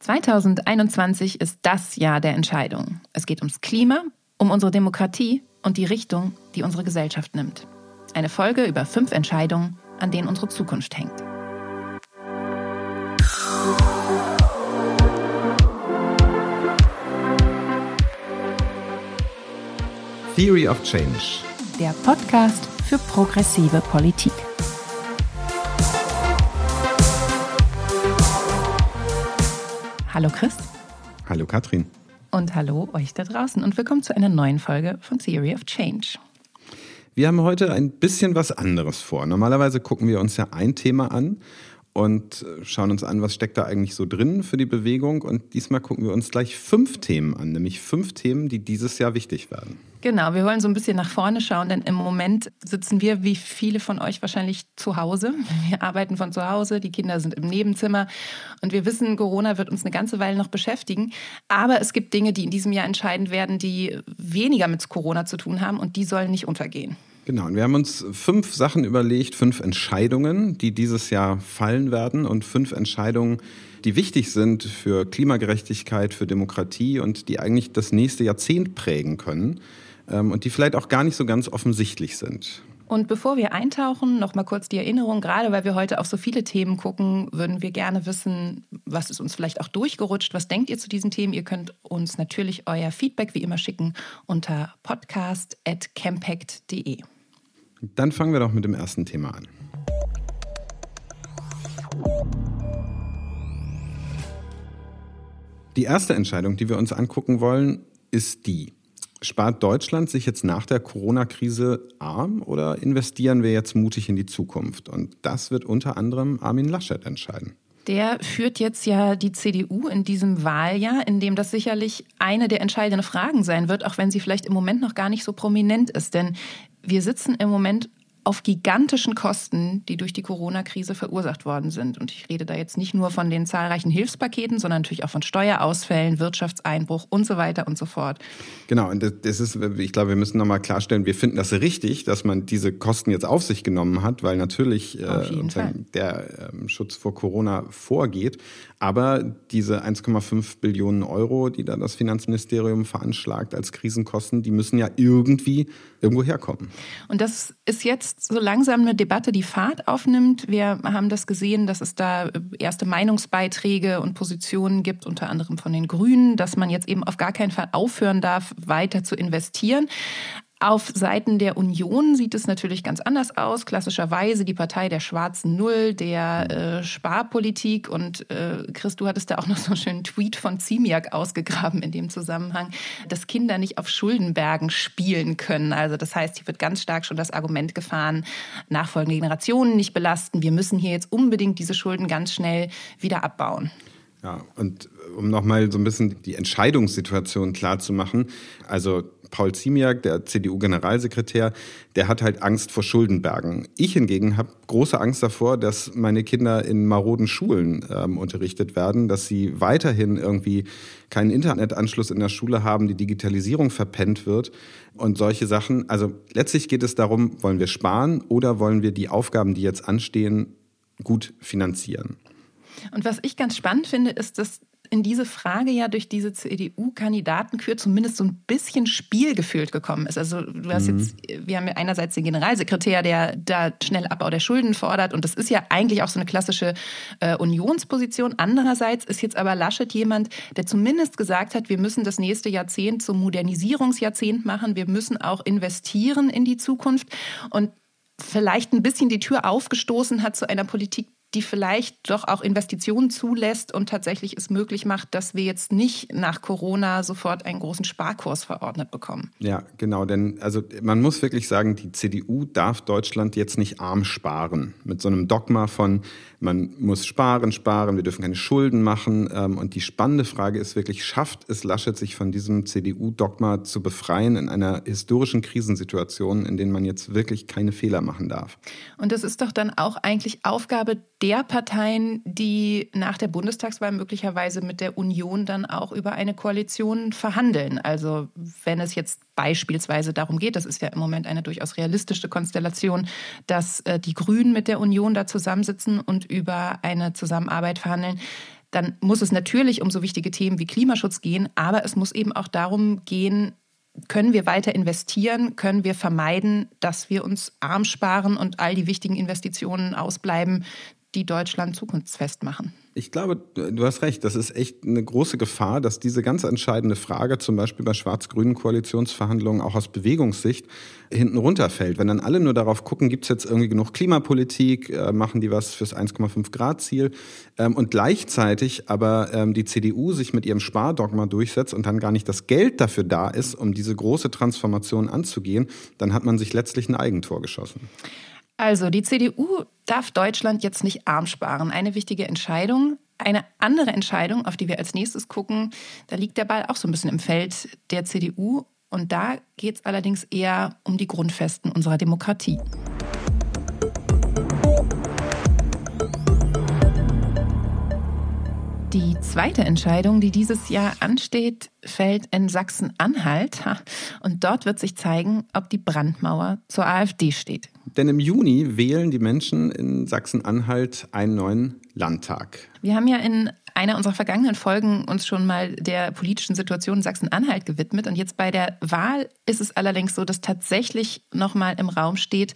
2021 ist das Jahr der Entscheidung. Es geht ums Klima, um unsere Demokratie und die Richtung, die unsere Gesellschaft nimmt. Eine Folge über fünf Entscheidungen, an denen unsere Zukunft hängt. Theory of Change. Der Podcast für progressive Politik. Hallo Chris. Hallo Katrin. Und hallo euch da draußen und willkommen zu einer neuen Folge von Theory of Change. Wir haben heute ein bisschen was anderes vor. Normalerweise gucken wir uns ja ein Thema an und schauen uns an, was steckt da eigentlich so drin für die Bewegung. Und diesmal gucken wir uns gleich fünf Themen an, nämlich fünf Themen, die dieses Jahr wichtig werden. Genau, wir wollen so ein bisschen nach vorne schauen, denn im Moment sitzen wir, wie viele von euch wahrscheinlich, zu Hause. Wir arbeiten von zu Hause, die Kinder sind im Nebenzimmer und wir wissen, Corona wird uns eine ganze Weile noch beschäftigen. Aber es gibt Dinge, die in diesem Jahr entscheidend werden, die weniger mit Corona zu tun haben und die sollen nicht untergehen. Genau, und wir haben uns fünf Sachen überlegt, fünf Entscheidungen, die dieses Jahr fallen werden und fünf Entscheidungen, die wichtig sind für Klimagerechtigkeit, für Demokratie und die eigentlich das nächste Jahrzehnt prägen können ähm, und die vielleicht auch gar nicht so ganz offensichtlich sind. Und bevor wir eintauchen, noch mal kurz die Erinnerung, gerade weil wir heute auf so viele Themen gucken, würden wir gerne wissen, was ist uns vielleicht auch durchgerutscht, was denkt ihr zu diesen Themen? Ihr könnt uns natürlich euer Feedback wie immer schicken unter podcast@campact.de. Dann fangen wir doch mit dem ersten Thema an. Die erste Entscheidung, die wir uns angucken wollen, ist die. Spart Deutschland sich jetzt nach der Corona-Krise arm oder investieren wir jetzt mutig in die Zukunft? Und das wird unter anderem Armin Laschet entscheiden. Der führt jetzt ja die CDU in diesem Wahljahr, in dem das sicherlich eine der entscheidenden Fragen sein wird, auch wenn sie vielleicht im Moment noch gar nicht so prominent ist. Denn wir sitzen im Moment auf gigantischen Kosten, die durch die Corona-Krise verursacht worden sind. Und ich rede da jetzt nicht nur von den zahlreichen Hilfspaketen, sondern natürlich auch von Steuerausfällen, Wirtschaftseinbruch und so weiter und so fort. Genau, und das ist, ich glaube, wir müssen nochmal klarstellen, wir finden das richtig, dass man diese Kosten jetzt auf sich genommen hat, weil natürlich äh, der äh, Schutz vor Corona vorgeht. Aber diese 1,5 Billionen Euro, die da das Finanzministerium veranschlagt als Krisenkosten, die müssen ja irgendwie irgendwo herkommen. Und das ist jetzt so langsam eine Debatte, die Fahrt aufnimmt. Wir haben das gesehen, dass es da erste Meinungsbeiträge und Positionen gibt, unter anderem von den Grünen, dass man jetzt eben auf gar keinen Fall aufhören darf, weiter zu investieren. Auf Seiten der Union sieht es natürlich ganz anders aus. Klassischerweise die Partei der schwarzen Null, der äh, Sparpolitik. Und äh, Chris, du hattest da auch noch so einen schönen Tweet von Ziemiak ausgegraben in dem Zusammenhang, dass Kinder nicht auf Schuldenbergen spielen können. Also das heißt, hier wird ganz stark schon das Argument gefahren, nachfolgende Generationen nicht belasten. Wir müssen hier jetzt unbedingt diese Schulden ganz schnell wieder abbauen. Ja, und um nochmal so ein bisschen die Entscheidungssituation klar zu machen, also Paul Ziemiak, der CDU-Generalsekretär, der hat halt Angst vor Schuldenbergen. Ich hingegen habe große Angst davor, dass meine Kinder in maroden Schulen ähm, unterrichtet werden, dass sie weiterhin irgendwie keinen Internetanschluss in der Schule haben, die Digitalisierung verpennt wird und solche Sachen. Also letztlich geht es darum, wollen wir sparen oder wollen wir die Aufgaben, die jetzt anstehen, gut finanzieren? Und was ich ganz spannend finde, ist, dass in diese Frage ja durch diese CDU-Kandidatenkür zumindest so ein bisschen spielgefühlt gekommen ist. Also du hast mhm. jetzt, wir haben ja einerseits den Generalsekretär, der da schnell Abbau der Schulden fordert und das ist ja eigentlich auch so eine klassische äh, Unionsposition. Andererseits ist jetzt aber Laschet jemand, der zumindest gesagt hat, wir müssen das nächste Jahrzehnt zum Modernisierungsjahrzehnt machen, wir müssen auch investieren in die Zukunft und vielleicht ein bisschen die Tür aufgestoßen hat zu einer Politik, die vielleicht doch auch Investitionen zulässt und tatsächlich es möglich macht, dass wir jetzt nicht nach Corona sofort einen großen Sparkurs verordnet bekommen. Ja, genau, denn also man muss wirklich sagen, die CDU darf Deutschland jetzt nicht arm sparen mit so einem Dogma von man muss sparen, sparen, wir dürfen keine Schulden machen ähm, und die spannende Frage ist wirklich, schafft es Laschet sich von diesem CDU-Dogma zu befreien in einer historischen Krisensituation, in der man jetzt wirklich keine Fehler machen darf? Und das ist doch dann auch eigentlich Aufgabe der Parteien, die nach der Bundestagswahl möglicherweise mit der Union dann auch über eine Koalition verhandeln. Also wenn es jetzt beispielsweise darum geht, das ist ja im Moment eine durchaus realistische Konstellation, dass äh, die Grünen mit der Union da zusammensitzen und über eine Zusammenarbeit verhandeln, dann muss es natürlich um so wichtige Themen wie Klimaschutz gehen, aber es muss eben auch darum gehen, können wir weiter investieren? Können wir vermeiden, dass wir uns arm sparen und all die wichtigen Investitionen ausbleiben, die Deutschland zukunftsfest machen? Ich glaube, du hast recht. Das ist echt eine große Gefahr, dass diese ganz entscheidende Frage, zum Beispiel bei schwarz-grünen Koalitionsverhandlungen, auch aus Bewegungssicht hinten runterfällt. Wenn dann alle nur darauf gucken, gibt es jetzt irgendwie genug Klimapolitik, äh, machen die was fürs 1,5 Grad Ziel ähm, und gleichzeitig aber ähm, die CDU sich mit ihrem Spardogma durchsetzt und dann gar nicht das Geld dafür da ist, um diese große Transformation anzugehen, dann hat man sich letztlich ein Eigentor geschossen. Also, die CDU darf Deutschland jetzt nicht arm sparen. Eine wichtige Entscheidung. Eine andere Entscheidung, auf die wir als nächstes gucken, da liegt der Ball auch so ein bisschen im Feld der CDU. Und da geht es allerdings eher um die Grundfesten unserer Demokratie. Die zweite Entscheidung, die dieses Jahr ansteht, fällt in Sachsen-Anhalt. Und dort wird sich zeigen, ob die Brandmauer zur AfD steht. Denn im Juni wählen die Menschen in Sachsen-Anhalt einen neuen Landtag. Wir haben ja in einer unserer vergangenen Folgen uns schon mal der politischen Situation in Sachsen-Anhalt gewidmet. Und jetzt bei der Wahl ist es allerdings so, dass tatsächlich nochmal im Raum steht,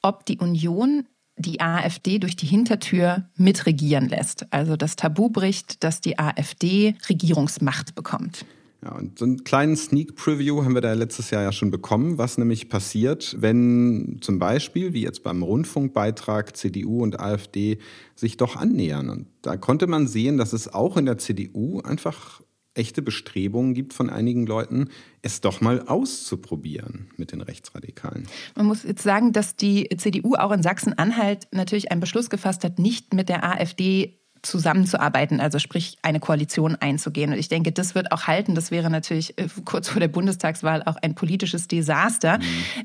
ob die Union die AfD durch die Hintertür mitregieren lässt. Also das Tabu bricht, dass die AfD Regierungsmacht bekommt. Ja, und so einen kleinen Sneak Preview haben wir da letztes Jahr ja schon bekommen, was nämlich passiert, wenn zum Beispiel, wie jetzt beim Rundfunkbeitrag, CDU und AfD sich doch annähern. Und da konnte man sehen, dass es auch in der CDU einfach echte Bestrebungen gibt von einigen Leuten, es doch mal auszuprobieren mit den Rechtsradikalen. Man muss jetzt sagen, dass die CDU auch in Sachsen-Anhalt natürlich einen Beschluss gefasst hat, nicht mit der AfD zusammenzuarbeiten, also sprich eine Koalition einzugehen. Und ich denke, das wird auch halten. Das wäre natürlich äh, kurz vor der Bundestagswahl auch ein politisches Desaster. Mhm.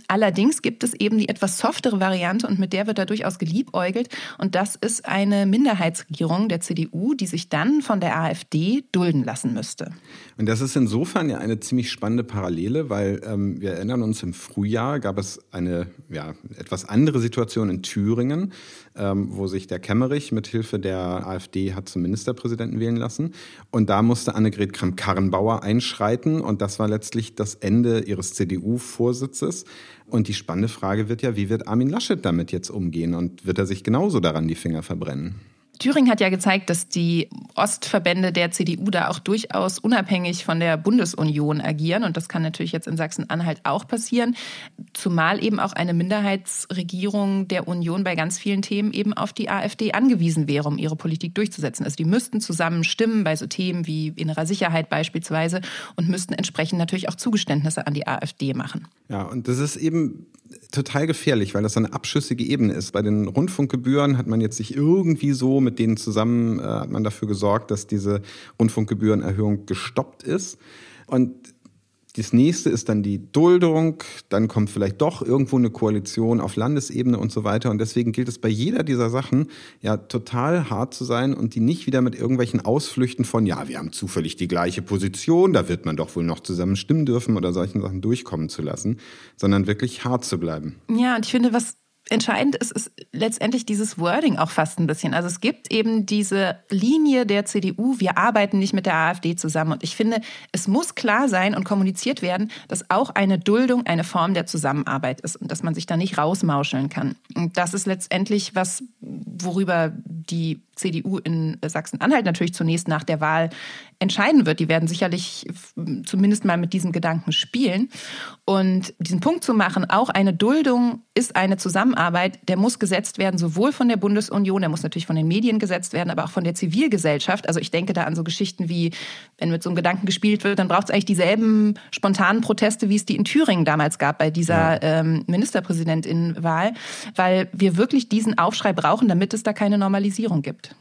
Allerdings gibt es eben die etwas softere Variante und mit der wird da durchaus geliebäugelt. Und das ist eine Minderheitsregierung der CDU, die sich dann von der AfD dulden lassen müsste. Und das ist insofern ja eine ziemlich spannende Parallele, weil ähm, wir erinnern uns, im Frühjahr gab es eine ja, etwas andere Situation in Thüringen, ähm, wo sich der Kemmerich mit Hilfe der AfD hat zum Ministerpräsidenten wählen lassen. Und da musste Annegret Kramp-Karrenbauer einschreiten. Und das war letztlich das Ende ihres CDU-Vorsitzes. Und die spannende Frage wird ja, wie wird Armin Laschet damit jetzt umgehen? Und wird er sich genauso daran die Finger verbrennen? Thüringen hat ja gezeigt, dass die Ostverbände der CDU da auch durchaus unabhängig von der Bundesunion agieren. Und das kann natürlich jetzt in Sachsen-Anhalt auch passieren. Zumal eben auch eine Minderheitsregierung der Union bei ganz vielen Themen eben auf die AfD angewiesen wäre, um ihre Politik durchzusetzen. Also die müssten zusammen stimmen bei so Themen wie innerer Sicherheit beispielsweise und müssten entsprechend natürlich auch Zugeständnisse an die AfD machen. Ja, und das ist eben total gefährlich, weil das eine abschüssige Ebene ist. Bei den Rundfunkgebühren hat man jetzt sich irgendwie so mit denen zusammen, äh, hat man dafür gesorgt, dass diese Rundfunkgebührenerhöhung gestoppt ist. Und das nächste ist dann die Duldung, dann kommt vielleicht doch irgendwo eine Koalition auf Landesebene und so weiter. Und deswegen gilt es bei jeder dieser Sachen ja total hart zu sein und die nicht wieder mit irgendwelchen Ausflüchten von, ja, wir haben zufällig die gleiche Position, da wird man doch wohl noch zusammen stimmen dürfen oder solchen Sachen durchkommen zu lassen, sondern wirklich hart zu bleiben. Ja, und ich finde, was entscheidend ist, ist letztendlich dieses Wording auch fast ein bisschen. Also es gibt eben diese Linie der CDU, wir arbeiten nicht mit der AfD zusammen. Und ich finde, es muss klar sein und kommuniziert werden, dass auch eine Duldung eine Form der Zusammenarbeit ist und dass man sich da nicht rausmauscheln kann. Und das ist letztendlich was, worüber die CDU in Sachsen-Anhalt natürlich zunächst nach der Wahl entscheiden wird. Die werden sicherlich zumindest mal mit diesem Gedanken spielen. Und diesen Punkt zu machen, auch eine Duldung ist eine Zusammenarbeit, der muss gesetzt werden, sowohl von der Bundesunion, der muss natürlich von den Medien gesetzt werden, aber auch von der Zivilgesellschaft. Also ich denke da an so Geschichten wie, wenn mit so einem Gedanken gespielt wird, dann braucht es eigentlich dieselben spontanen Proteste, wie es die in Thüringen damals gab bei dieser ja. ähm, Ministerpräsidentin-Wahl, weil wir wirklich diesen Aufschrei brauchen, damit es da keine Normalisierung gibt.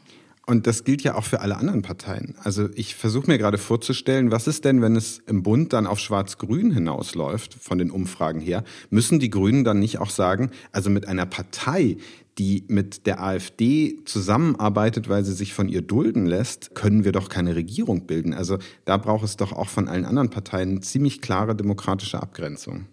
Und das gilt ja auch für alle anderen Parteien. Also ich versuche mir gerade vorzustellen, was ist denn, wenn es im Bund dann auf Schwarz-Grün hinausläuft, von den Umfragen her, müssen die Grünen dann nicht auch sagen, also mit einer Partei, die mit der AfD zusammenarbeitet, weil sie sich von ihr dulden lässt, können wir doch keine Regierung bilden. Also da braucht es doch auch von allen anderen Parteien ziemlich klare demokratische Abgrenzung.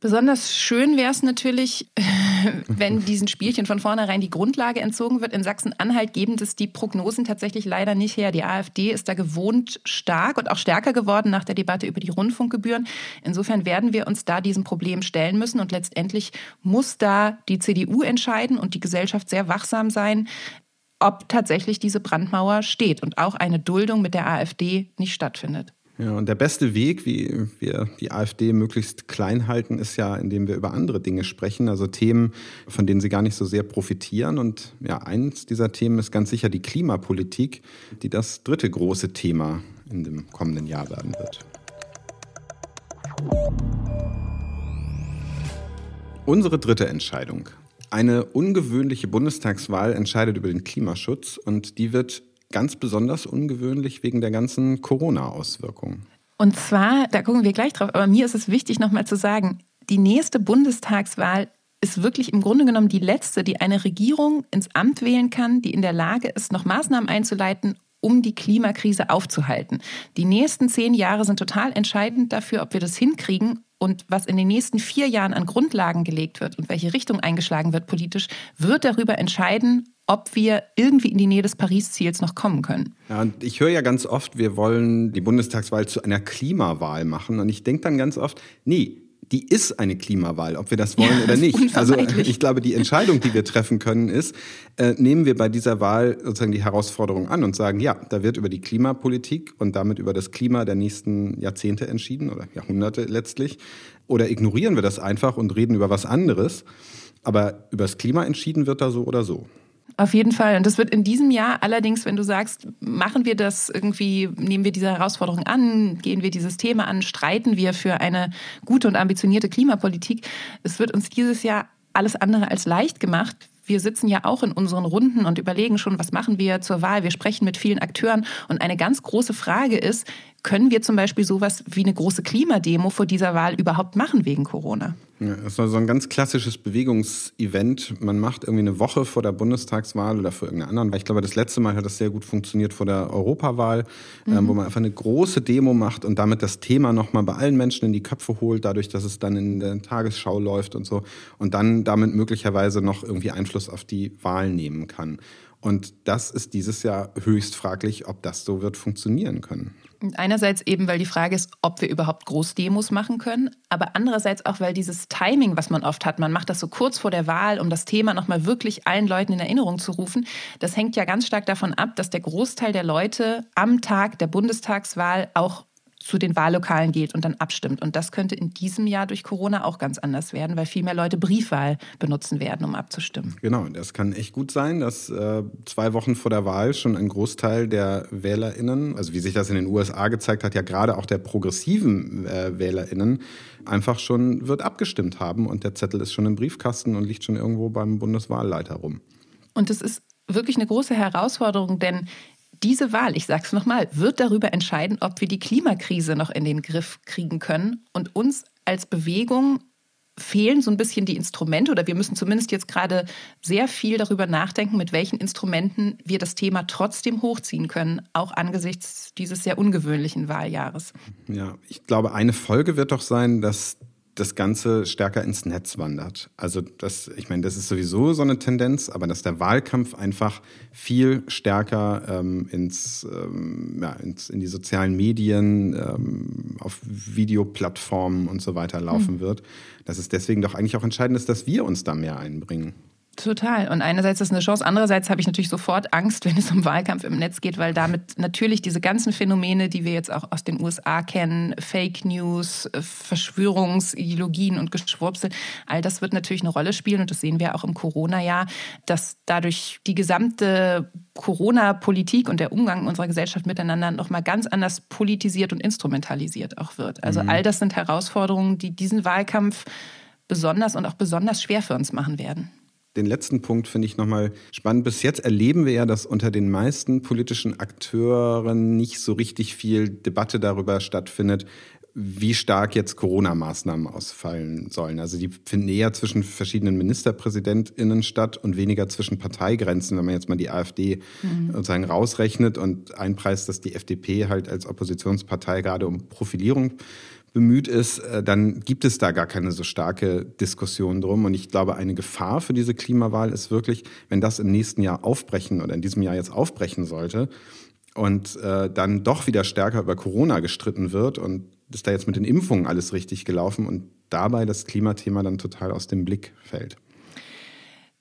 Besonders schön wäre es natürlich, wenn diesen Spielchen von vornherein die Grundlage entzogen wird. In Sachsen-Anhalt geben das die Prognosen tatsächlich leider nicht her. Die AfD ist da gewohnt stark und auch stärker geworden nach der Debatte über die Rundfunkgebühren. Insofern werden wir uns da diesem Problem stellen müssen und letztendlich muss da die CDU entscheiden und die Gesellschaft sehr wachsam sein, ob tatsächlich diese Brandmauer steht und auch eine Duldung mit der AfD nicht stattfindet. Ja, und der beste Weg, wie wir die AfD möglichst klein halten, ist ja, indem wir über andere Dinge sprechen, also Themen, von denen sie gar nicht so sehr profitieren. Und ja, eins dieser Themen ist ganz sicher die Klimapolitik, die das dritte große Thema in dem kommenden Jahr werden wird. Unsere dritte Entscheidung. Eine ungewöhnliche Bundestagswahl entscheidet über den Klimaschutz und die wird ganz besonders ungewöhnlich wegen der ganzen Corona-Auswirkungen. Und zwar, da gucken wir gleich drauf, aber mir ist es wichtig nochmal zu sagen, die nächste Bundestagswahl ist wirklich im Grunde genommen die letzte, die eine Regierung ins Amt wählen kann, die in der Lage ist, noch Maßnahmen einzuleiten, um die Klimakrise aufzuhalten. Die nächsten zehn Jahre sind total entscheidend dafür, ob wir das hinkriegen. Und was in den nächsten vier Jahren an Grundlagen gelegt wird und welche Richtung eingeschlagen wird politisch, wird darüber entscheiden, ob wir irgendwie in die Nähe des Paris-Ziels noch kommen können. Ja, und ich höre ja ganz oft, wir wollen die Bundestagswahl zu einer Klimawahl machen. Und ich denke dann ganz oft, nee, die ist eine Klimawahl, ob wir das wollen ja, oder nicht. Also ich glaube, die Entscheidung, die wir treffen können, ist, äh, nehmen wir bei dieser Wahl sozusagen die Herausforderung an und sagen, ja, da wird über die Klimapolitik und damit über das Klima der nächsten Jahrzehnte entschieden oder Jahrhunderte letztlich. Oder ignorieren wir das einfach und reden über was anderes. Aber über das Klima entschieden wird da so oder so. Auf jeden Fall. Und das wird in diesem Jahr allerdings, wenn du sagst, machen wir das irgendwie, nehmen wir diese Herausforderung an, gehen wir dieses Thema an, streiten wir für eine gute und ambitionierte Klimapolitik, es wird uns dieses Jahr alles andere als leicht gemacht. Wir sitzen ja auch in unseren Runden und überlegen schon, was machen wir zur Wahl. Wir sprechen mit vielen Akteuren. Und eine ganz große Frage ist, können wir zum Beispiel sowas wie eine große Klimademo vor dieser Wahl überhaupt machen wegen Corona? Ja, das war so ein ganz klassisches Bewegungsevent. Man macht irgendwie eine Woche vor der Bundestagswahl oder vor irgendeiner anderen Wahl. Ich glaube, das letzte Mal hat das sehr gut funktioniert vor der Europawahl, ähm, mhm. wo man einfach eine große Demo macht und damit das Thema nochmal bei allen Menschen in die Köpfe holt, dadurch, dass es dann in der Tagesschau läuft und so. Und dann damit möglicherweise noch irgendwie Einfluss auf die Wahl nehmen kann. Und das ist dieses Jahr höchst fraglich, ob das so wird funktionieren können. Einerseits eben, weil die Frage ist, ob wir überhaupt Großdemos machen können, aber andererseits auch, weil dieses Timing, was man oft hat, man macht das so kurz vor der Wahl, um das Thema nochmal wirklich allen Leuten in Erinnerung zu rufen, das hängt ja ganz stark davon ab, dass der Großteil der Leute am Tag der Bundestagswahl auch zu den Wahllokalen geht und dann abstimmt. Und das könnte in diesem Jahr durch Corona auch ganz anders werden, weil viel mehr Leute Briefwahl benutzen werden, um abzustimmen. Genau, das kann echt gut sein, dass äh, zwei Wochen vor der Wahl schon ein Großteil der WählerInnen, also wie sich das in den USA gezeigt hat, ja gerade auch der progressiven äh, WählerInnen, einfach schon wird abgestimmt haben und der Zettel ist schon im Briefkasten und liegt schon irgendwo beim Bundeswahlleiter rum. Und es ist wirklich eine große Herausforderung, denn diese Wahl, ich sage es nochmal, wird darüber entscheiden, ob wir die Klimakrise noch in den Griff kriegen können. Und uns als Bewegung fehlen so ein bisschen die Instrumente oder wir müssen zumindest jetzt gerade sehr viel darüber nachdenken, mit welchen Instrumenten wir das Thema trotzdem hochziehen können, auch angesichts dieses sehr ungewöhnlichen Wahljahres. Ja, ich glaube, eine Folge wird doch sein, dass das Ganze stärker ins Netz wandert. Also das, ich meine, das ist sowieso so eine Tendenz, aber dass der Wahlkampf einfach viel stärker ähm, ins, ähm, ja, ins, in die sozialen Medien, ähm, auf Videoplattformen und so weiter laufen mhm. wird, dass es deswegen doch eigentlich auch entscheidend ist, dass wir uns da mehr einbringen. Total. Und einerseits ist es eine Chance, andererseits habe ich natürlich sofort Angst, wenn es um Wahlkampf im Netz geht, weil damit natürlich diese ganzen Phänomene, die wir jetzt auch aus den USA kennen, Fake News, Verschwörungsideologien und Geschwurbsel, all das wird natürlich eine Rolle spielen und das sehen wir auch im Corona-Jahr, dass dadurch die gesamte Corona-Politik und der Umgang unserer Gesellschaft miteinander nochmal ganz anders politisiert und instrumentalisiert auch wird. Also mhm. all das sind Herausforderungen, die diesen Wahlkampf besonders und auch besonders schwer für uns machen werden den letzten Punkt finde ich nochmal spannend. Bis jetzt erleben wir ja, dass unter den meisten politischen Akteuren nicht so richtig viel Debatte darüber stattfindet, wie stark jetzt Corona-Maßnahmen ausfallen sollen. Also die finden eher zwischen verschiedenen MinisterpräsidentInnen statt und weniger zwischen Parteigrenzen, wenn man jetzt mal die AfD mhm. sozusagen rausrechnet und einpreist, dass die FDP halt als Oppositionspartei gerade um Profilierung bemüht ist, äh, dann gibt es da gar keine so starke Diskussion drum. Und ich glaube, eine Gefahr für diese Klimawahl ist wirklich, wenn das im nächsten Jahr aufbrechen oder in diesem Jahr jetzt aufbrechen sollte und äh, dann doch wieder stärker über Corona gestritten wird und ist da jetzt mit den Impfungen alles richtig gelaufen und dabei das Klimathema dann total aus dem Blick fällt.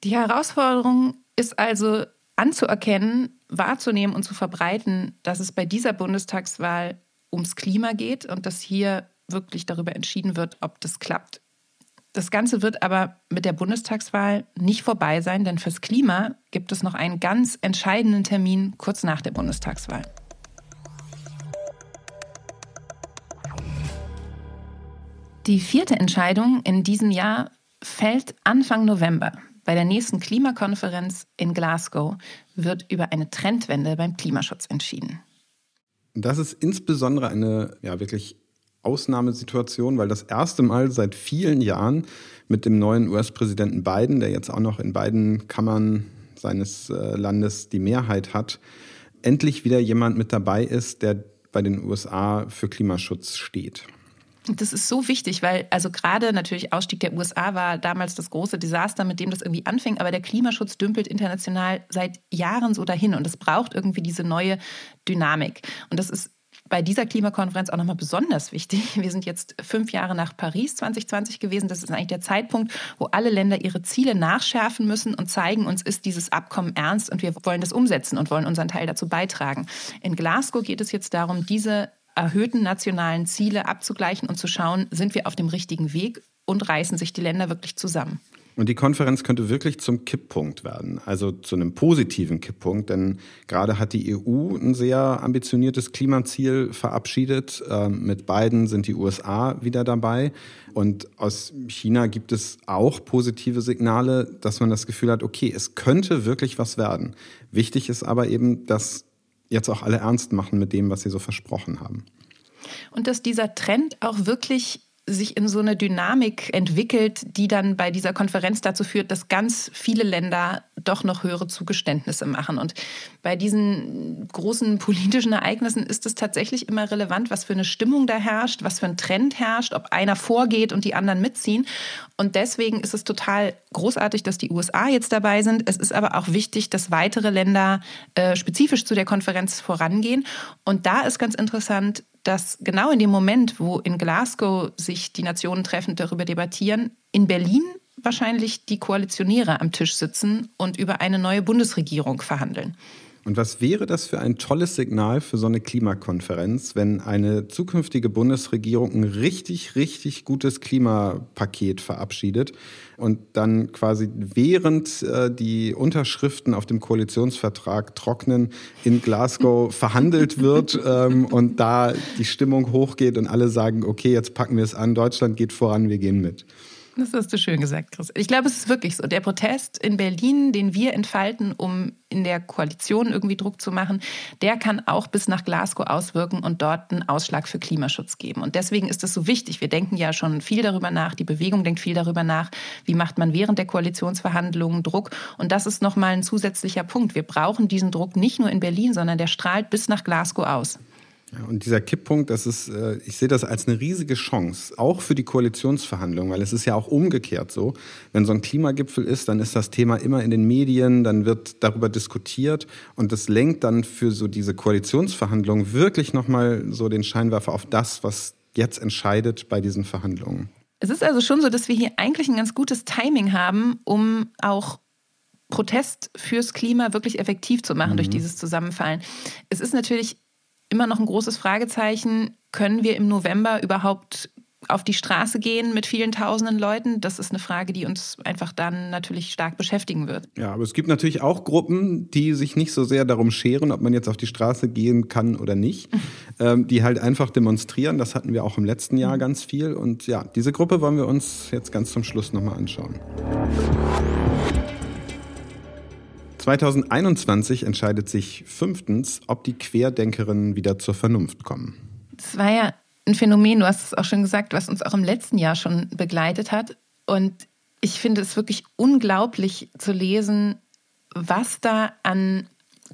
Die Herausforderung ist also anzuerkennen, wahrzunehmen und zu verbreiten, dass es bei dieser Bundestagswahl ums Klima geht und dass hier wirklich darüber entschieden wird, ob das klappt. Das Ganze wird aber mit der Bundestagswahl nicht vorbei sein, denn fürs Klima gibt es noch einen ganz entscheidenden Termin kurz nach der Bundestagswahl. Die vierte Entscheidung in diesem Jahr fällt Anfang November. Bei der nächsten Klimakonferenz in Glasgow wird über eine Trendwende beim Klimaschutz entschieden. Das ist insbesondere eine ja, wirklich Ausnahmesituation, weil das erste Mal seit vielen Jahren mit dem neuen US-Präsidenten Biden, der jetzt auch noch in beiden Kammern seines äh, Landes die Mehrheit hat, endlich wieder jemand mit dabei ist, der bei den USA für Klimaschutz steht. Das ist so wichtig, weil also gerade natürlich Ausstieg der USA war damals das große Desaster, mit dem das irgendwie anfing, aber der Klimaschutz dümpelt international seit Jahren so dahin und es braucht irgendwie diese neue Dynamik. Und das ist bei dieser Klimakonferenz auch nochmal besonders wichtig. Wir sind jetzt fünf Jahre nach Paris 2020 gewesen. Das ist eigentlich der Zeitpunkt, wo alle Länder ihre Ziele nachschärfen müssen und zeigen, uns ist dieses Abkommen ernst und wir wollen das umsetzen und wollen unseren Teil dazu beitragen. In Glasgow geht es jetzt darum, diese erhöhten nationalen Ziele abzugleichen und zu schauen, sind wir auf dem richtigen Weg und reißen sich die Länder wirklich zusammen. Und die Konferenz könnte wirklich zum Kipppunkt werden, also zu einem positiven Kipppunkt, denn gerade hat die EU ein sehr ambitioniertes Klimaziel verabschiedet. Ähm, mit beiden sind die USA wieder dabei. Und aus China gibt es auch positive Signale, dass man das Gefühl hat, okay, es könnte wirklich was werden. Wichtig ist aber eben, dass jetzt auch alle ernst machen mit dem, was sie so versprochen haben. Und dass dieser Trend auch wirklich sich in so eine Dynamik entwickelt, die dann bei dieser Konferenz dazu führt, dass ganz viele Länder doch noch höhere Zugeständnisse machen. Und bei diesen großen politischen Ereignissen ist es tatsächlich immer relevant, was für eine Stimmung da herrscht, was für ein Trend herrscht, ob einer vorgeht und die anderen mitziehen. Und deswegen ist es total großartig, dass die USA jetzt dabei sind. Es ist aber auch wichtig, dass weitere Länder äh, spezifisch zu der Konferenz vorangehen. Und da ist ganz interessant, dass genau in dem Moment, wo in Glasgow sich die Nationen treffend darüber debattieren, in Berlin wahrscheinlich die Koalitionäre am Tisch sitzen und über eine neue Bundesregierung verhandeln. Und was wäre das für ein tolles Signal für so eine Klimakonferenz, wenn eine zukünftige Bundesregierung ein richtig, richtig gutes Klimapaket verabschiedet und dann quasi während äh, die Unterschriften auf dem Koalitionsvertrag trocknen, in Glasgow verhandelt wird ähm, und da die Stimmung hochgeht und alle sagen, okay, jetzt packen wir es an, Deutschland geht voran, wir gehen mit. Das hast du schön gesagt, Chris. Ich glaube, es ist wirklich so. Der Protest in Berlin, den wir entfalten, um in der Koalition irgendwie Druck zu machen, der kann auch bis nach Glasgow auswirken und dort einen Ausschlag für Klimaschutz geben. Und deswegen ist es so wichtig. Wir denken ja schon viel darüber nach. Die Bewegung denkt viel darüber nach. Wie macht man während der Koalitionsverhandlungen Druck? Und das ist nochmal ein zusätzlicher Punkt. Wir brauchen diesen Druck nicht nur in Berlin, sondern der strahlt bis nach Glasgow aus. Und dieser Kipppunkt, das ist, äh, ich sehe das als eine riesige Chance, auch für die Koalitionsverhandlungen, weil es ist ja auch umgekehrt so. Wenn so ein Klimagipfel ist, dann ist das Thema immer in den Medien, dann wird darüber diskutiert und das lenkt dann für so diese Koalitionsverhandlungen wirklich nochmal so den Scheinwerfer auf das, was jetzt entscheidet bei diesen Verhandlungen. Es ist also schon so, dass wir hier eigentlich ein ganz gutes Timing haben, um auch Protest fürs Klima wirklich effektiv zu machen mhm. durch dieses Zusammenfallen. Es ist natürlich immer noch ein großes Fragezeichen. Können wir im November überhaupt auf die Straße gehen mit vielen tausenden Leuten? Das ist eine Frage, die uns einfach dann natürlich stark beschäftigen wird. Ja, aber es gibt natürlich auch Gruppen, die sich nicht so sehr darum scheren, ob man jetzt auf die Straße gehen kann oder nicht, ähm, die halt einfach demonstrieren. Das hatten wir auch im letzten Jahr mhm. ganz viel. Und ja, diese Gruppe wollen wir uns jetzt ganz zum Schluss nochmal anschauen. 2021 entscheidet sich fünftens, ob die Querdenkerinnen wieder zur Vernunft kommen. Das war ja ein Phänomen, du hast es auch schon gesagt, was uns auch im letzten Jahr schon begleitet hat. Und ich finde es wirklich unglaublich zu lesen, was da an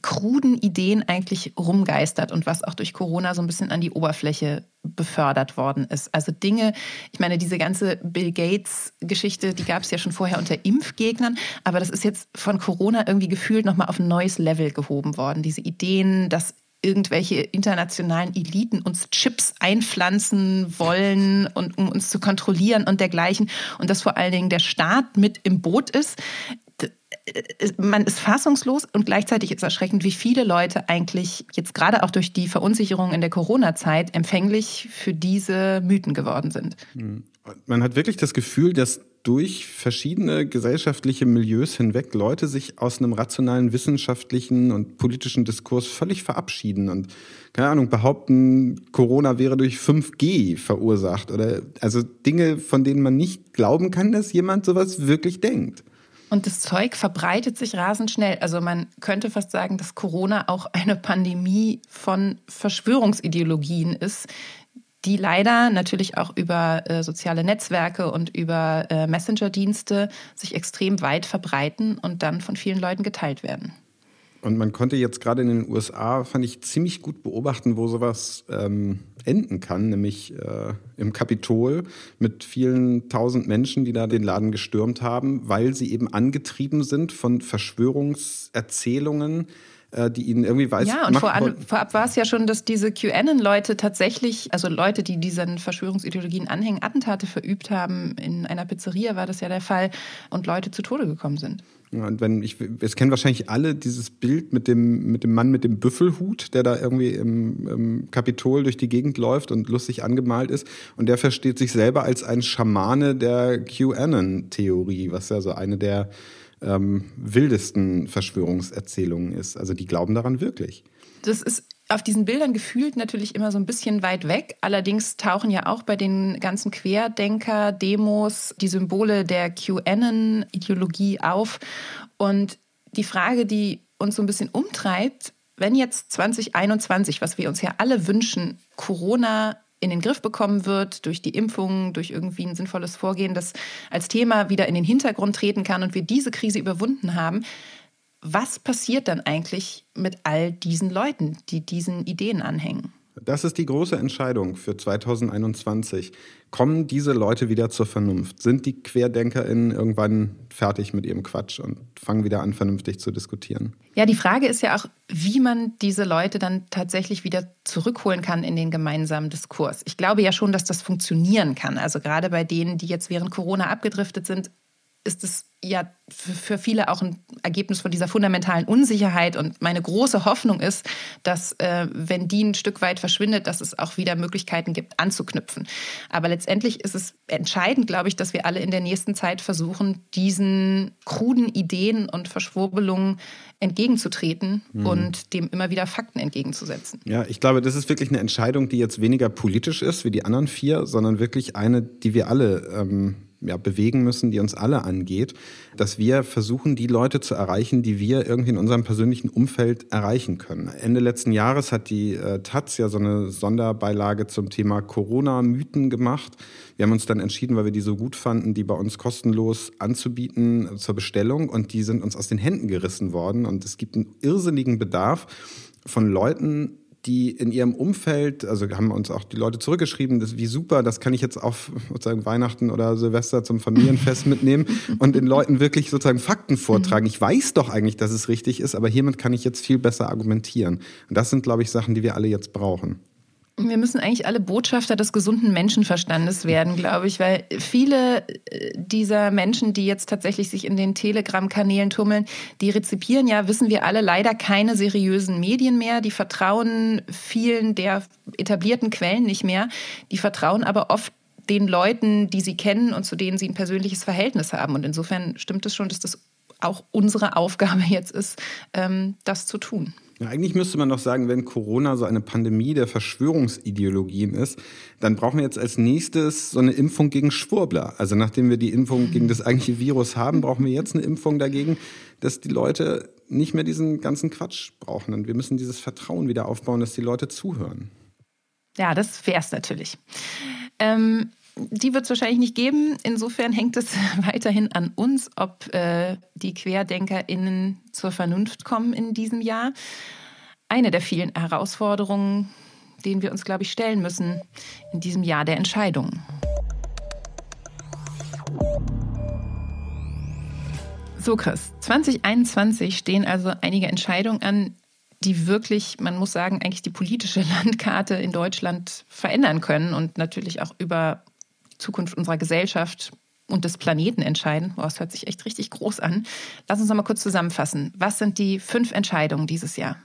kruden Ideen eigentlich rumgeistert und was auch durch Corona so ein bisschen an die Oberfläche befördert worden ist. Also Dinge, ich meine, diese ganze Bill Gates-Geschichte, die gab es ja schon vorher unter Impfgegnern, aber das ist jetzt von Corona irgendwie gefühlt nochmal auf ein neues Level gehoben worden. Diese Ideen, dass irgendwelche internationalen Eliten uns Chips einpflanzen wollen und um uns zu kontrollieren und dergleichen und dass vor allen Dingen der Staat mit im Boot ist. Äh, man ist fassungslos und gleichzeitig ist erschreckend, wie viele Leute eigentlich jetzt gerade auch durch die Verunsicherung in der Corona-Zeit empfänglich für diese Mythen geworden sind. Hm. Man hat wirklich das Gefühl, dass durch verschiedene gesellschaftliche Milieus hinweg Leute sich aus einem rationalen wissenschaftlichen und politischen Diskurs völlig verabschieden und keine Ahnung behaupten, Corona wäre durch 5G verursacht oder also Dinge, von denen man nicht glauben kann, dass jemand sowas wirklich denkt. Und das Zeug verbreitet sich rasend schnell. Also man könnte fast sagen, dass Corona auch eine Pandemie von Verschwörungsideologien ist, die leider natürlich auch über äh, soziale Netzwerke und über äh, Messenger-Dienste sich extrem weit verbreiten und dann von vielen Leuten geteilt werden. Und man konnte jetzt gerade in den USA, fand ich, ziemlich gut beobachten, wo sowas ähm, enden kann, nämlich äh, im Kapitol mit vielen tausend Menschen, die da den Laden gestürmt haben, weil sie eben angetrieben sind von Verschwörungserzählungen, äh, die ihnen irgendwie weiß. Ja, und vor vorab war es ja schon, dass diese QAnon-Leute tatsächlich, also Leute, die diesen Verschwörungsideologien anhängen, Attentate verübt haben. In einer Pizzeria war das ja der Fall und Leute zu Tode gekommen sind. Und wenn ich, es kennen wahrscheinlich alle dieses Bild mit dem, mit dem Mann mit dem Büffelhut, der da irgendwie im, im Kapitol durch die Gegend läuft und lustig angemalt ist. Und der versteht sich selber als ein Schamane der QAnon-Theorie, was ja so eine der ähm, wildesten Verschwörungserzählungen ist. Also die glauben daran wirklich. Das ist auf diesen Bildern gefühlt natürlich immer so ein bisschen weit weg. Allerdings tauchen ja auch bei den ganzen Querdenker-Demos die Symbole der QAnon-Ideologie auf. Und die Frage, die uns so ein bisschen umtreibt, wenn jetzt 2021, was wir uns ja alle wünschen, Corona in den Griff bekommen wird durch die Impfung, durch irgendwie ein sinnvolles Vorgehen, das als Thema wieder in den Hintergrund treten kann und wir diese Krise überwunden haben, was passiert dann eigentlich mit all diesen Leuten, die diesen Ideen anhängen? Das ist die große Entscheidung für 2021. Kommen diese Leute wieder zur Vernunft? Sind die QuerdenkerInnen irgendwann fertig mit ihrem Quatsch und fangen wieder an, vernünftig zu diskutieren? Ja, die Frage ist ja auch, wie man diese Leute dann tatsächlich wieder zurückholen kann in den gemeinsamen Diskurs. Ich glaube ja schon, dass das funktionieren kann. Also gerade bei denen, die jetzt während Corona abgedriftet sind, ist es ja für viele auch ein Ergebnis von dieser fundamentalen Unsicherheit. Und meine große Hoffnung ist, dass äh, wenn die ein Stück weit verschwindet, dass es auch wieder Möglichkeiten gibt, anzuknüpfen. Aber letztendlich ist es entscheidend, glaube ich, dass wir alle in der nächsten Zeit versuchen, diesen kruden Ideen und Verschwurbelungen entgegenzutreten mhm. und dem immer wieder Fakten entgegenzusetzen. Ja, ich glaube, das ist wirklich eine Entscheidung, die jetzt weniger politisch ist wie die anderen vier, sondern wirklich eine, die wir alle ähm ja, bewegen müssen, die uns alle angeht, dass wir versuchen, die Leute zu erreichen, die wir irgendwie in unserem persönlichen Umfeld erreichen können. Ende letzten Jahres hat die äh, Taz ja so eine Sonderbeilage zum Thema Corona-Mythen gemacht. Wir haben uns dann entschieden, weil wir die so gut fanden, die bei uns kostenlos anzubieten zur Bestellung und die sind uns aus den Händen gerissen worden und es gibt einen irrsinnigen Bedarf von Leuten, die in ihrem Umfeld, also haben uns auch die Leute zurückgeschrieben, das wie super, das kann ich jetzt auf sozusagen Weihnachten oder Silvester zum Familienfest mitnehmen und den Leuten wirklich sozusagen Fakten vortragen. Ich weiß doch eigentlich, dass es richtig ist, aber hiermit kann ich jetzt viel besser argumentieren. Und das sind, glaube ich, Sachen, die wir alle jetzt brauchen. Wir müssen eigentlich alle Botschafter des gesunden Menschenverstandes werden, glaube ich, weil viele äh, dieser Menschen, die jetzt tatsächlich sich in den Telegram-Kanälen tummeln, die rezipieren ja, wissen wir alle, leider keine seriösen Medien mehr. Die vertrauen vielen der etablierten Quellen nicht mehr. Die vertrauen aber oft den Leuten, die sie kennen und zu denen sie ein persönliches Verhältnis haben. Und insofern stimmt es schon, dass das auch unsere Aufgabe jetzt ist, ähm, das zu tun. Ja, eigentlich müsste man doch sagen, wenn Corona so eine Pandemie der Verschwörungsideologien ist, dann brauchen wir jetzt als nächstes so eine Impfung gegen Schwurbler. Also nachdem wir die Impfung gegen das eigentliche Virus haben, brauchen wir jetzt eine Impfung dagegen, dass die Leute nicht mehr diesen ganzen Quatsch brauchen. Und wir müssen dieses Vertrauen wieder aufbauen, dass die Leute zuhören. Ja, das wäre es natürlich. Ähm die wird es wahrscheinlich nicht geben. Insofern hängt es weiterhin an uns, ob äh, die QuerdenkerInnen zur Vernunft kommen in diesem Jahr. Eine der vielen Herausforderungen, denen wir uns, glaube ich, stellen müssen in diesem Jahr der Entscheidungen. So, Chris, 2021 stehen also einige Entscheidungen an, die wirklich, man muss sagen, eigentlich die politische Landkarte in Deutschland verändern können und natürlich auch über Zukunft unserer Gesellschaft und des Planeten entscheiden. Boah, das hört sich echt richtig groß an. Lass uns noch mal kurz zusammenfassen. Was sind die fünf Entscheidungen dieses Jahr?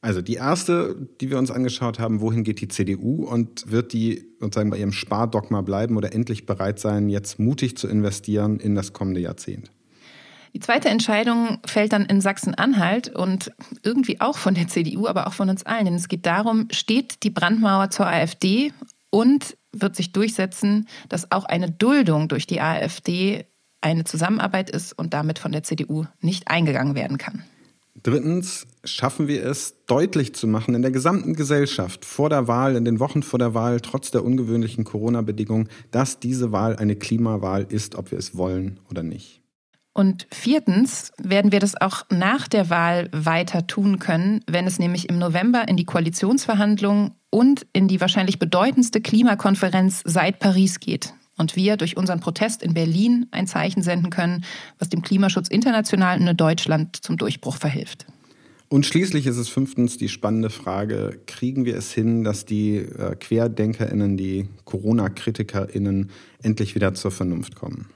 Also die erste, die wir uns angeschaut haben, wohin geht die CDU und wird die sozusagen bei ihrem Spardogma bleiben oder endlich bereit sein, jetzt mutig zu investieren in das kommende Jahrzehnt? Die zweite Entscheidung fällt dann in Sachsen-Anhalt und irgendwie auch von der CDU, aber auch von uns allen. Denn es geht darum, steht die Brandmauer zur AfD und wird sich durchsetzen, dass auch eine Duldung durch die AfD eine Zusammenarbeit ist und damit von der CDU nicht eingegangen werden kann. Drittens schaffen wir es, deutlich zu machen in der gesamten Gesellschaft vor der Wahl, in den Wochen vor der Wahl, trotz der ungewöhnlichen Corona-Bedingungen, dass diese Wahl eine Klimawahl ist, ob wir es wollen oder nicht. Und viertens werden wir das auch nach der Wahl weiter tun können, wenn es nämlich im November in die Koalitionsverhandlungen und in die wahrscheinlich bedeutendste Klimakonferenz seit Paris geht. Und wir durch unseren Protest in Berlin ein Zeichen senden können, was dem Klimaschutz international und in Deutschland zum Durchbruch verhilft. Und schließlich ist es fünftens die spannende Frage, kriegen wir es hin, dass die äh, Querdenkerinnen, die Corona-Kritikerinnen endlich wieder zur Vernunft kommen?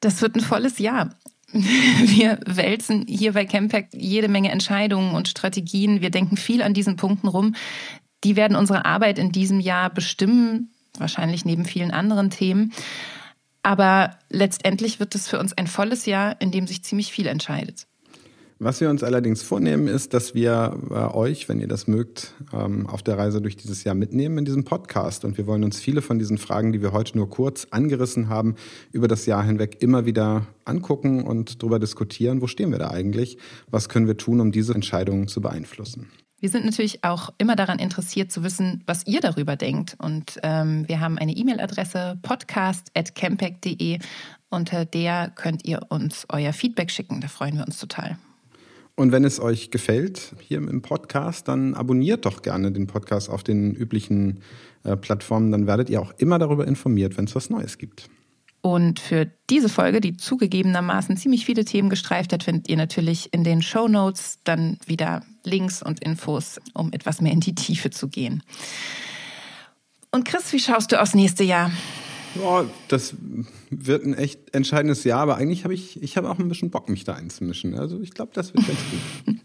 Das wird ein volles Jahr. Wir wälzen hier bei Campact jede Menge Entscheidungen und Strategien. Wir denken viel an diesen Punkten rum. Die werden unsere Arbeit in diesem Jahr bestimmen, wahrscheinlich neben vielen anderen Themen. Aber letztendlich wird es für uns ein volles Jahr, in dem sich ziemlich viel entscheidet. Was wir uns allerdings vornehmen, ist, dass wir äh, euch, wenn ihr das mögt, ähm, auf der Reise durch dieses Jahr mitnehmen in diesem Podcast. Und wir wollen uns viele von diesen Fragen, die wir heute nur kurz angerissen haben, über das Jahr hinweg immer wieder angucken und darüber diskutieren, wo stehen wir da eigentlich, was können wir tun, um diese Entscheidungen zu beeinflussen. Wir sind natürlich auch immer daran interessiert zu wissen, was ihr darüber denkt. Und ähm, wir haben eine E-Mail-Adresse podcast.campact.de. Unter der könnt ihr uns euer Feedback schicken. Da freuen wir uns total. Und wenn es euch gefällt hier im Podcast, dann abonniert doch gerne den Podcast auf den üblichen äh, Plattformen. Dann werdet ihr auch immer darüber informiert, wenn es was Neues gibt. Und für diese Folge, die zugegebenermaßen ziemlich viele Themen gestreift hat, findet ihr natürlich in den Show Notes dann wieder Links und Infos, um etwas mehr in die Tiefe zu gehen. Und Chris, wie schaust du aufs nächste Jahr? Ja, das wird ein echt entscheidendes Jahr, aber eigentlich habe ich, ich habe auch ein bisschen Bock, mich da einzumischen. Also ich glaube, das wird ganz gut.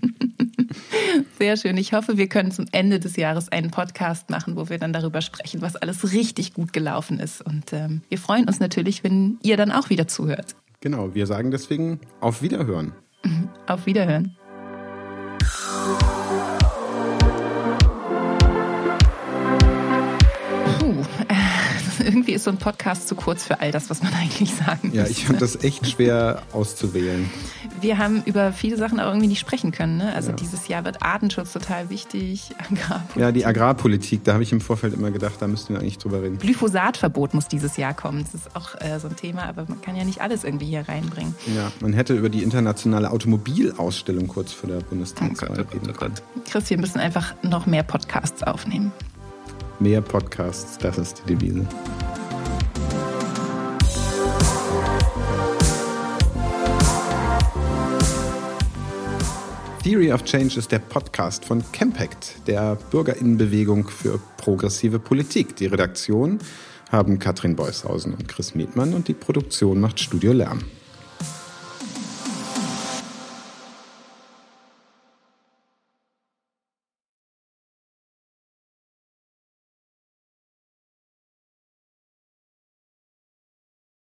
Sehr schön. Ich hoffe, wir können zum Ende des Jahres einen Podcast machen, wo wir dann darüber sprechen, was alles richtig gut gelaufen ist. Und ähm, wir freuen uns natürlich, wenn ihr dann auch wieder zuhört. Genau, wir sagen deswegen auf Wiederhören. Auf Wiederhören. Ooh. Irgendwie ist so ein Podcast zu kurz für all das, was man eigentlich sagen Ja, ich fand das echt schwer auszuwählen. Wir haben über viele Sachen auch irgendwie nicht sprechen können. Ne? Also ja. dieses Jahr wird Artenschutz total wichtig. Agrarpolitik. Ja, die Agrarpolitik, da habe ich im Vorfeld immer gedacht, da müssten wir eigentlich drüber reden. Glyphosatverbot muss dieses Jahr kommen. Das ist auch äh, so ein Thema, aber man kann ja nicht alles irgendwie hier reinbringen. Ja, man hätte über die internationale Automobilausstellung kurz vor der Bundestagswahl oh reden können. Chris, wir müssen einfach noch mehr Podcasts aufnehmen. Mehr Podcasts, das ist die Devise. Theory of Change ist der Podcast von Campact, der Bürgerinnenbewegung für progressive Politik. Die Redaktion haben Katrin Beushausen und Chris Mietmann und die Produktion macht Studio Lärm.